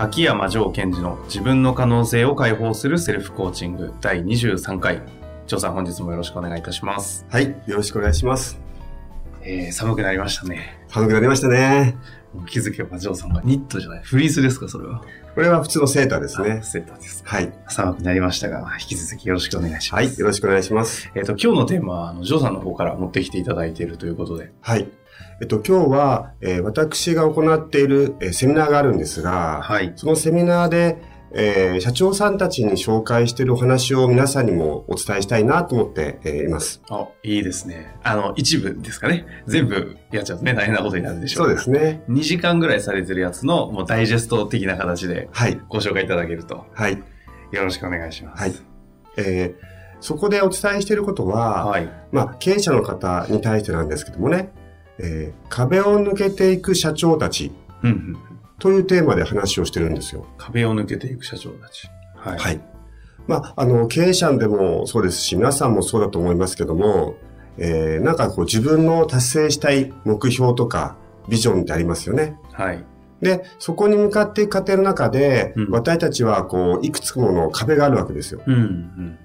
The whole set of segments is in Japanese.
秋山城賢治の自分の可能性を解放するセルフコーチング第23回。城さん本日もよろしくお願いいたします。はい、よろしくお願いします。えー、寒くなりましたね。寒くなりましたね。気づけば城さんがニットじゃない、フリースですか、それは。これは普通のセーターですねあ。セーターです。はい。寒くなりましたが、引き続きよろしくお願いします。はい、よろしくお願いします。えっ、と、今日のテーマは、あの、ジョーさんの方から持ってきていただいているということで。はい。えっと、今日は、えー私が行っている、えーセミナーがあるんですが、はい。そのセミナーで、えー社長さんたちに紹介しているお話を皆さんにもお伝えしたいなと思って、えーいます。あ、いいですね。あの、一部ですかね。全部やっちゃうとね、大変なことになるでしょそうですね。2時間ぐらいされてるやつの、もうダイジェスト的な形ではい。ご紹介いただけると、はい。よろしくお願いします。はい。えーそこでお伝えしていることは、はい。まあ、経営者の方に対してなんですけどもね、えー壁を抜けていく社長たちうんうん。というテーマで話をしてるんですよ。壁を抜けていく社長たち。はい。はい。まあ、あの、経営者でもそうですし、皆さんもそうだと思いますけども、えーなんかこう自分の達成したい目標とかビジョンってありますよね。はい。で、そこに向かっていく過程の中で、うん私たちはこう、いくつもの壁があるわけですよ。うんうん。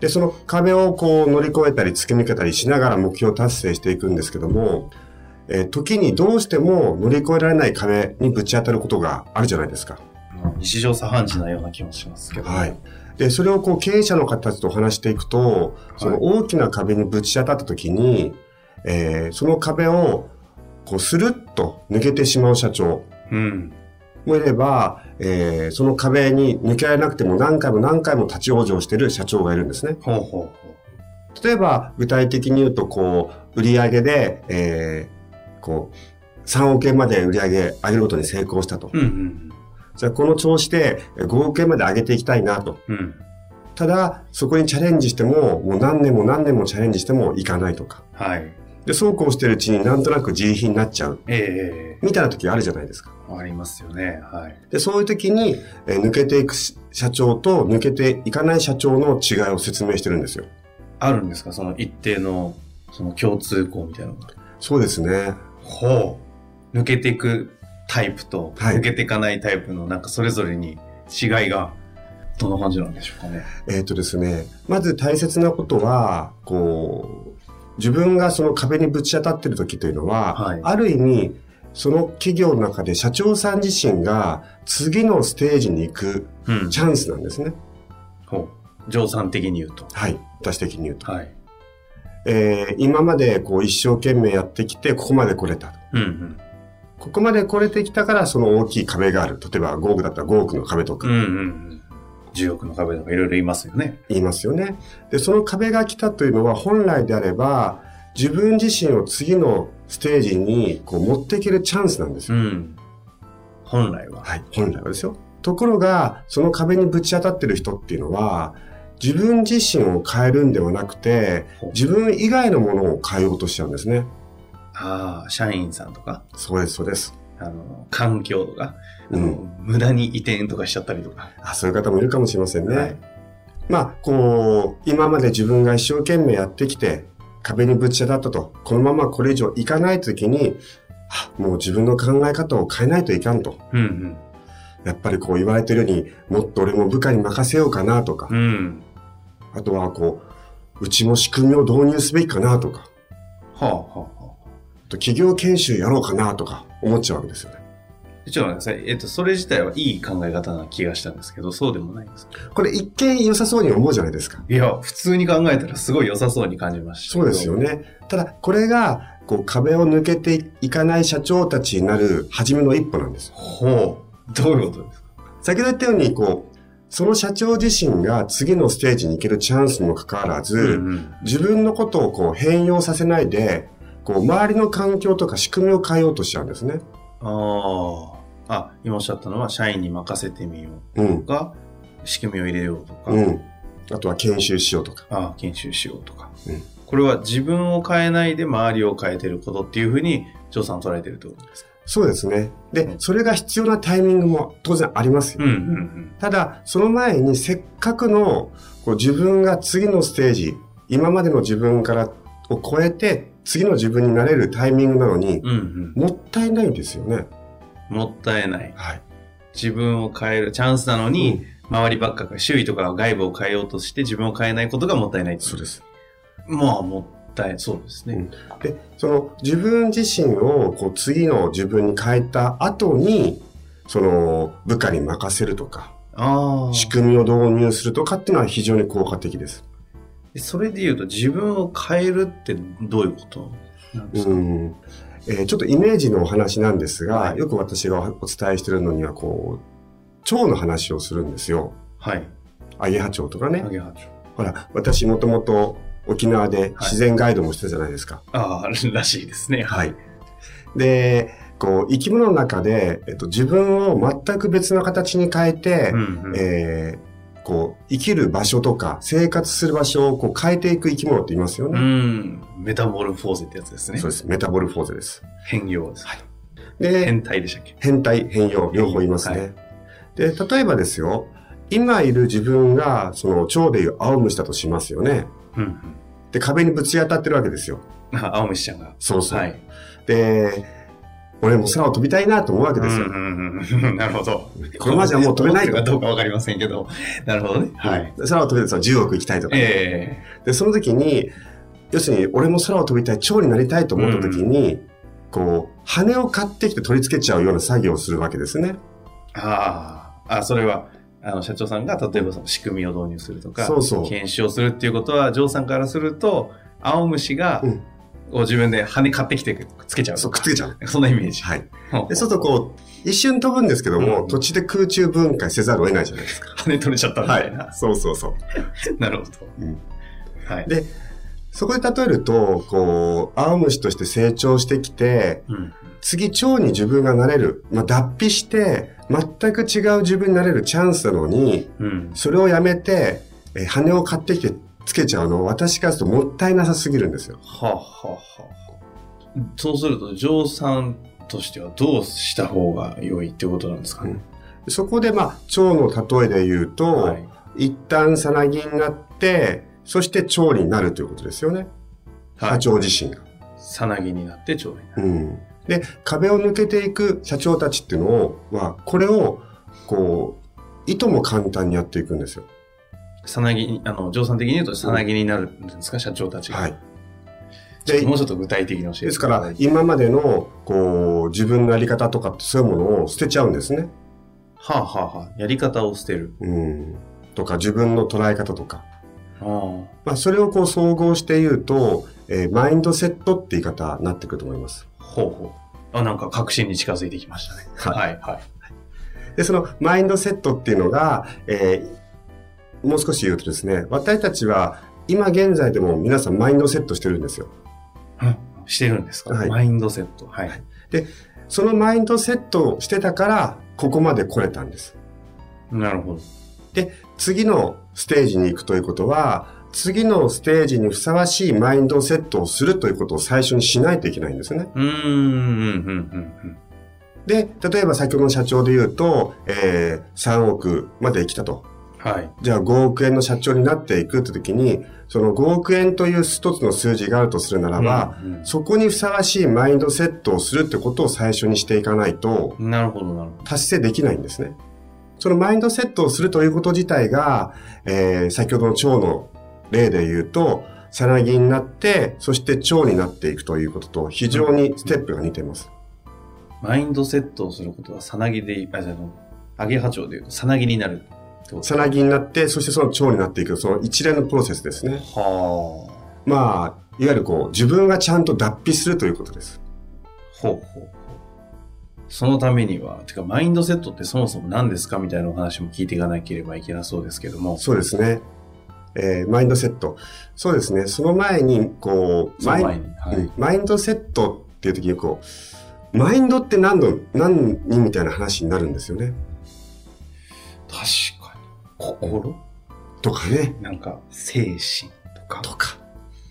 で、その壁をこう乗り越えたり突き抜けたりしながら目標達成していくんですけども、えー時にどうしても乗り越えられない壁にぶち当たることがあるじゃないですか。日常茶飯事なような気もしますけど。はい。で、それをこう経営者の方たちと話していくと、その大きな壁にぶち当たった時に、えーその壁をこうスルッと抜けてしまう社長うん。もいれば、えーその壁に抜けられなくても何回も何回も立ち往生している社長がいるんですね。ほうほうほ例えば、具体的に言うと、こう、売上で、えーこう、3億円まで売上上げることに成功したと。う。うんうんじゃあ、この調子でえー5億円まで上げていきたいなと。うん。うん。ただ、そこにチャレンジしても、もう何年も何年もチャレンジしてもいかないとか。はい。で、そうこうしてるうちになんとなく自利品になっちゃう。えみたいな時あるじゃないですか。えありますよね。はい。で、そういう時に、えー抜けていくし社長と抜けていかない社長の違いを説明してるんですよ。あるんですか？その一定の、その共通項みたいなのが。そうですね。ほう。抜けていくタイプと、はい抜けていかないタイプの、なんかそれぞれに違いが、どんな感じなんでしょうかね。えっ、とですね、まず大切なことは、こう、自分がその壁にぶち当たってる時というのは、はいある意味、その企業の中で社長さん自身が次のステージに行くうん。チャンスなんですね。ほう。乗算的に言うと。はい。私的に言うと。はい。えー今までこう一生懸命やってきて、ここまで来れたと。うんうん。ここまで来れてきたから、その大きい壁がある。例えば5億だったら5億の壁とかうんうんうん。10億の壁とかいろいろ言いますよね。言いますよね。で、その壁が来たというのは本来であれば、自分自身を次のステージにこう持っていけるチャンスなんですよ。うん。本来は。はい。本来はですよ。ところが、その壁にぶち当たってる人っていうのは、自分自身を変えるんではなくて、自分以外のものを変えようとしちゃうんですね。ああ、社員さんとか、そうです、そうです。あの、環境とか、あのうん。無駄に移転とかしちゃったりとか？あそういう方もいるかもしれませんね。はいまあ、こう、今まで自分が一生懸命やってきて、壁にぶち当たったと、このままこれ以上いかないときに、あもう自分の考え方を変えないといかんと。うんやっぱりこう言われてるように、もっと俺も部下に任せようかなとかうん。う、ん。あとはこう、うちも仕組みを導入すべきかなとか、はあはあはあ。あと企業研修やろうかなとか思っちゃうわけですよね。ちょっと待ってください。えっと、それ自体はいい考え方な気がしたんですけど、そうでもないんですか？これ一見良さそうに思うじゃないですか。いや、普通に考えたらすごい良さそうに感じました。そうですよ。ね。ただ、これが、こう、壁を抜けていかない社長たちになる初めの一歩なんですよ。ほう。どういうことですか？先ほど言ったように、こう、その社長自身が次のステージに行けるチャンスにもかかわらず、うん自分のことをこう変容させないで、こう、周りの環境とか仕組みを変えようとしちゃうんですね。ああ。あ、今おっしゃったのは、社員に任せてみよううん。とか、仕組みを入れようとか、うん。あとは研修しようとか。ああ研修しようとか、うんこれは自分を変えないで周りを変えてることっていうふうに、ジョーさんは捉えてるってことですか？そうですね。でう、んそれが必要なタイミングも当然ありますよ。うんうんただ、その前にせっかくのこう自分が次のステージ、今までの自分からを超えて次の自分になれるタイミングなのにうん。、うんもったいないんですよね。うん。もったいない。はい。自分を変えるチャンスなのに、周りばっかが、周囲とか外部を変えようとして自分を変えないことがもったいないそうです。まあ、もったい、そうですね。で、その自分自身をこう次の自分に変えた後に、その部下に任せるとか。仕組みを導入するとかっていうのは非常に効果的です。それで言うと、自分を変えるってどういうことなんですか、うんえーちょっとイメージのお話なんですが、はいよく私がお伝えしてるのには、こう、腸の話をするんですよ。はい。アゲハチョウとかねア。ゲハチョウ。ほら、私もともと沖縄で自然ガイドもしてたじゃないですか。ああ、らしいですね。はい。で、こう、生き物の中で、えっと、自分を全く別の形に変えて、うんうんえーこう、生きる場所とか、生活する場所をこう変えていく生き物っていますようね。ん。メタボルフォーゼってやつですね。そうです。メタボルフォーゼです。変容です。で、変態でしたっけ？変態、変容、両方いますね。はいで、例えばですよ、今いる自分が、その、蝶でいう青虫だとしますよね。うんうん。で、壁にぶち当たってるわけですよ。あ、青虫ちゃんが。そうそう。はい。で、俺も空を飛びたいなと思うわけですよ。うんうんうん なるほど。このままじゃもう飛べないかどうかわかりませんけど。なるほどね。はい。空を飛びたいと10億行きたいとか、えで、その時に、要するに、俺も空を飛びたい、蝶になりたいと思った時に、こう、羽を買ってきて取り付けちゃうような作業をするわけですね。あ。あ、それは、あの、社長さんが、例えばその仕組みを導入するとか、そうそう検証するっていうことは、ジョーさんからすると、青虫が、うんこう自分で羽買ってきてくっつけちゃうとそう、くかっつけちゃう。そんなイメージ。はい。で、そうするとこう、一瞬飛ぶんですけども、うん土地で空中分解せざるを得ないじゃないですか。羽取れちゃったみたいな。そうそうそう。なるほど。うんはい。でそこで例えると、こう、青虫として成長してきて、うん。次、蝶に自分がなれる。まあ、脱皮して、全く違う自分になれるチャンスなのに、うん。それをやめて、えー羽を買ってきてつけちゃうの、私からするともったいなさすぎるんですよ。はあ、はあはあ、そうすると、ジョーさんとしてはどうした方が良いってことなんですかね。そこで、まあ、蝶の例えで言うと、はい。一旦さなぎになって、そして蝶になるということですよね。社長自身が。さなぎになって蝶になる。うん。で、壁を抜けていく社長たちっていうのは、これを、こう、いとも簡単にやっていくんですよ。さなぎに、あの、ジョーさん的に言うと、さなぎになるんですか、社長たちが。はい。でもうちょっと具体的に教えてですから、今までの、こう、自分のやり方とかってそういうものを捨てちゃうんですね。はあはあはあ、やり方を捨てる。うん。とか、自分の捉え方とか。あまあ、それをこう総合して言うと、えーマインドセットって言い方になってくると思います。あ、ほうほう。あ、なんか確信に近づいてきましたね。ははい、はい。で、そのマインドセットっていうのが、えーもう少し言うとですね、私たちは今現在でも皆さんマインドセットしてるんですよ。うんしてるんですか、はいマインドセット。はい。そのマインドセットをしてたから、ここまで来れたんです。なるほど。次のステージに行くということは、次のステージにふさわしいマインドセットをするということを最初にしないといけないんですね。うーん、うん、うん、うん。で、例えば先ほどの社長で言うと、えー3億まで来たと。はい。じゃあ5億円の社長になっていくって時に、その5億円という一つの数字があるとするならば、うんそこにふさわしいマインドセットをするってことを最初にしていかないと、うんなるほど、なるほど。達成できないんですね。そのマインドセットをするということ自体が、えー先ほどの蝶の例で言うと、さなぎになって、そして蝶になっていくということと非常にステップが似ています。マインドセットをすることは、さなぎで、あ、じゃあの、アゲハチョウで言うと、さなぎになるさなぎになって、そしてその蝶になっていく、その一連のプロセスですね。はあ。まあ、いわゆるこう、自分がちゃんと脱皮するということです。ほうほう。そのためには、てかマインドセットってそもそも何ですかみたいなお話も聞いていかなければいけなそうですけども。そうですね。えーマインドセット。そうですね。その前に、こう、マイ。はい。うんマインドセットっていう時に、こう、マインドって何の、何にみたいな話になるんですよね。確かに。心？とかね。なんか、精神とか。とか。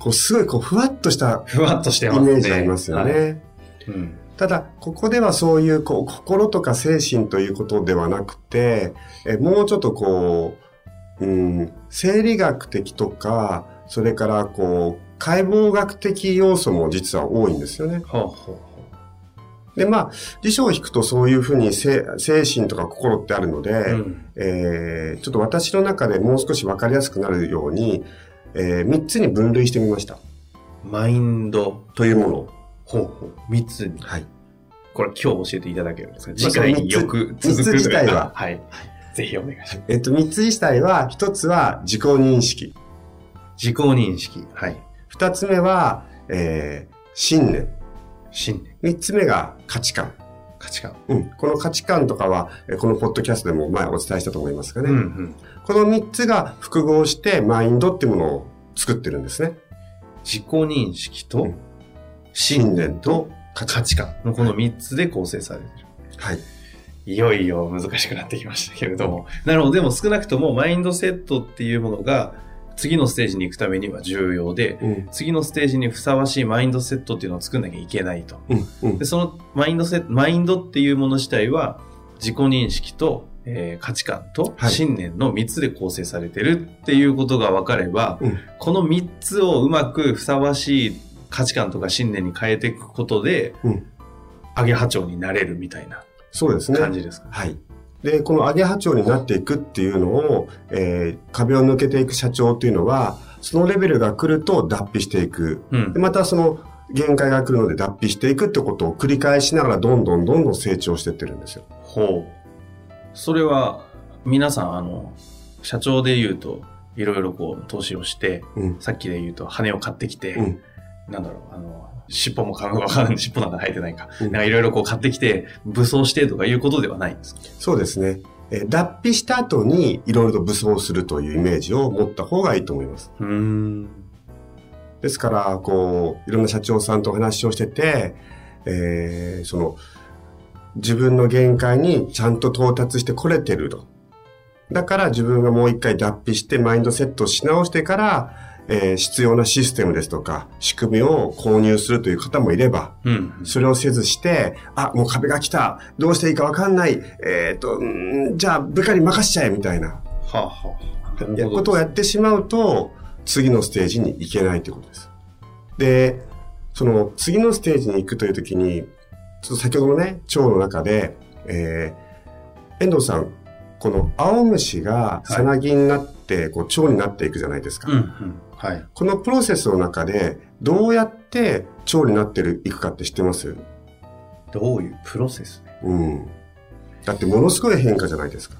こう、すごい、こう、ふわっとしたふわっとしてイますね。メージありますよね。はいうん。ただ、ここではそういう、こう、心とか精神ということではなくて、えもうちょっとこう、うん、生理学的とか、それからこう、解剖学的要素も実は多いんですよね。ほうほうほで、まあ、辞書を引くとそういうふうに精精神とか心ってあるので、う。うん。えーちょっと私の中でもう少しわかりやすくなるように、え3つに分類してみました。マインドというものを。ほうほう。三つに。はい。これ今日教えていただけるんですか？まあ次回によく続く三つ自体ははい。ぜひお願いします。えっと、3つ自体は、1つは自己認識。自己認識。はい。2つ目は、えー信念。信念。三つ目が価値観。価値観。うん。この価値観とかは、えーこのポッドキャストでも前お伝えしたと思いますがね。うんうん。この三つが複合してマインドっていうものを作ってるんですね。自己認識とうん信信念と価値観。のこの三つで構成されている。はい。いよいよ難しくなってきましたけれども。なるほど。でも少なくともマインドセットっていうものが次のステージに行くためには重要で、うん。次のステージにふさわしいマインドセットっていうのを作んなきゃいけないと。うん。うんで、。そのマインドセット、マインドっていうもの自体は自己認識と、えー価値観とはい信念の3つで構成されてるっていうことが分かれば、うんこの3つをうまくふさわしい価値観とか信念に変えていくことで、うんアゲハチョウになれるみたいなそうですね。感じですか、はい。で、このアゲハチョウになっていくっていうのを、えー壁を抜けていく社長っていうのは、そのレベルが来ると脱皮していく。うんで、。またその限界が来るので脱皮していくってことを繰り返しながらどんどんどんどん成長していってるんですよ。ほう。それは、皆さん、あの、社長で言うと、いろいろこう、投資をして、うん。さっきで言うと、羽を買ってきて、うん。なんだろう、あの、尻尾も買うのかわからない。尻尾なんか生えてないか。うんなんかいろいろこう買ってきて、武装してとかいうことではないんですか？そうですね。えー脱皮した後にいろいろと武装するというイメージを持った方がいいと思います。うーん。ですから、こう、いろんな社長さんとお話をしてて、えーその、自分の限界にちゃんと到達してこれてると。だから自分がもう一回脱皮してマインドセットし直してから、えー必要なシステムですとか、仕組みを購入するという方もいれば、うん。それをせずして、あ、もう壁が来た。どうしていいかわかんない。えっ、と、うんじゃあ部下に任しちゃえ、みたいな。はあ、はあ、な。ことをやってしまうと、次のステージに行けないということです。で、その次のステージに行くというときに、ちょっと先ほどのね、腸の中で、えー、遠藤さん、この青虫がさなぎになって、こう腸になっていくじゃないですか。うん、うん。はい。このプロセスの中で、どうやって腸になってる、いくかって知ってます？どういうプロセス？ね。うん。だってものすごい変化じゃないですか。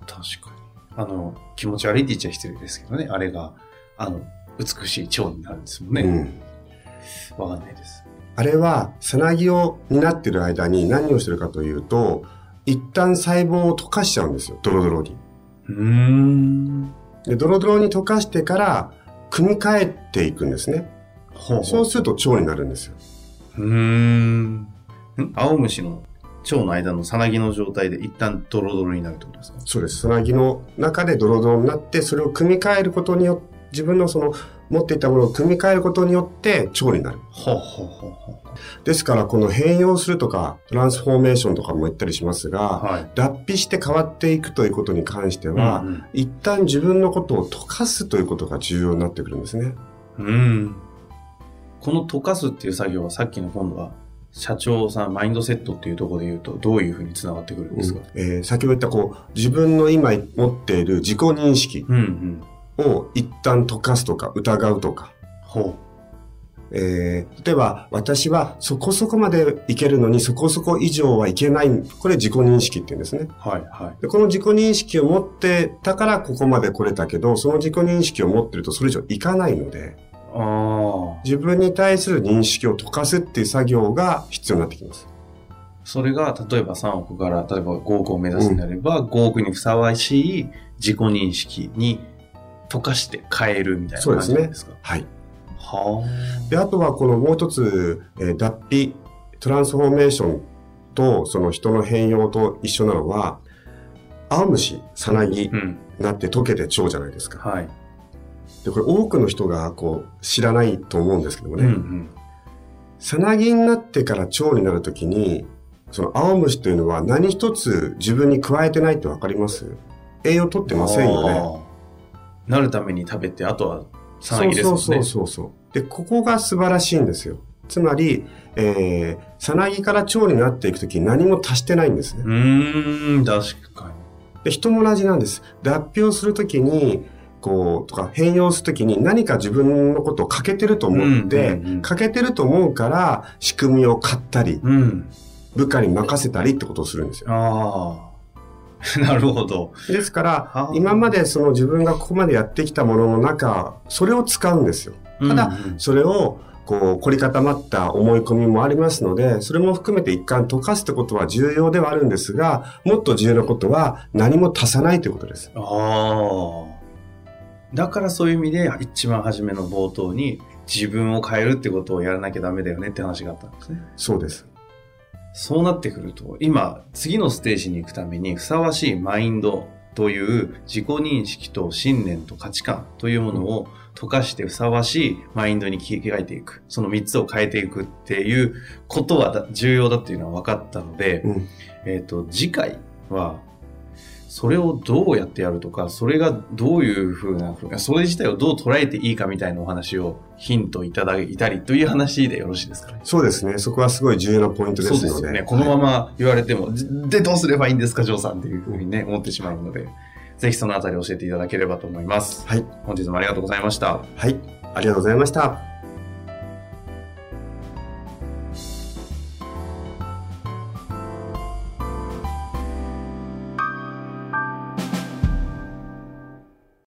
確かに。あの、気持ち悪いって言っちゃ失礼ですけどね。あれが、あの、美しい蝶になるんですもんね。うん。わかんないです。あれは、さなぎを担ってる間に何をしてるかというと、一旦細胞を溶かしちゃうんですよ、ドロドロに。うーん。で、ドロドロに溶かしてから、組み替えていくんですね。ほうほそうすると腸になるんですよ。うーん。ん青虫の蝶の間のさなぎの状態で一旦ドロドロになるってことですか？そうです。さなぎの中でドロドロになって、それを組み替えることによって、自分のその持っていたものを組み替えることによって腸になる。ほうほうほうほですから、この変容するとか、トランスフォーメーションとかも言ったりしますう。が、はい。脱皮して変わっていくということに関しては、うんうん一旦自分のことを溶かすということが重要になってくるんですね。うん。この溶かすっていう作業はさっきの今度は社長さんマインドセットっていうところで言うとどういうふうにつながってくるんですか、えー先ほど言ったこう、自分の今持っている自己認識うん、うんを一旦溶かすとか疑うとか、ほえー例えば私はそこそこまでいけるのにそこそこ以上はいけない。これ自己認識って言うんですね。う。はいはい。でこの自己認識を持ってたからここまで来れたけど、その自己認識を持ってるとそれ以上いかないので、あ自分に対する認識を溶かすっていう作業が必要になってきます。あ。それが例えば3億から例えば5億を目指すんであれば、5億にふさわしい自己認識に溶かして変えるみたいな感じなんですか？はい。はで、あとはこのもう一つ、えー脱皮、トランスフォーメーションとその人の変容と一緒なのは、青虫、さなぎあ。うん。なって溶けて蝶じゃないですか。はい。で、これ多くの人がこう知らないと思うんですけどもうんうね、ん。さなぎになってから蝶になるときに、その青虫というのは何一つ自分に加えてないってわかります？栄養取ってませんよね。ね。なるために食べて、あとはさなぎですもんね。そうそうそうそう。で、ここが素晴らしいんですよ。つまり、えー、さなぎから蝶になっていくときに何も足してないんですね。うーん、確かに。で、人も同じなんです。脱皮をするときに、こう、とか変容するときに何か自分のことを欠けてると思って、欠けてると思うから仕組みを買ったり、うん。部下に任せたりってことをするんですよ。なるほど。ですから今までその自分がここまでやってきたものの中、それを使うんですよ。ただうんうんそれを、こう、凝り固まった思い込みもありますので、それも含めて一貫溶かすってことは重要ではあるんですが、もっと重要なことは何も足さないということです。ああ。だからそういう意味で、一番初めの冒頭に、自分を変えるってことをやらなきゃダメだよねって話があったんですね。そうです。そうなってくると、今、次のステージに行くためにふさわしいマインドという自己認識と信念と価値観というものを溶かしてふさわしいマインドに切り替えていく。その3つを変えていくっていうことはだ重要だっていうのは分かったので、うんえっ、と、次回は、それをどうやってやるとか、それがどういうふうな、それ自体をどう捉えていいかみたいなお話をヒントいただいたりという話でよろしいですかね？そうですね。そこはすごい重要なポイントですので。そうですよね。このまま言われても、じで、どうすればいいんですか、ジョーさんっていうふうにね、思ってしまうので、ぜひそのあたり教えていただければと思います。はい。本日もありがとうございました。はい。ありがとうございました。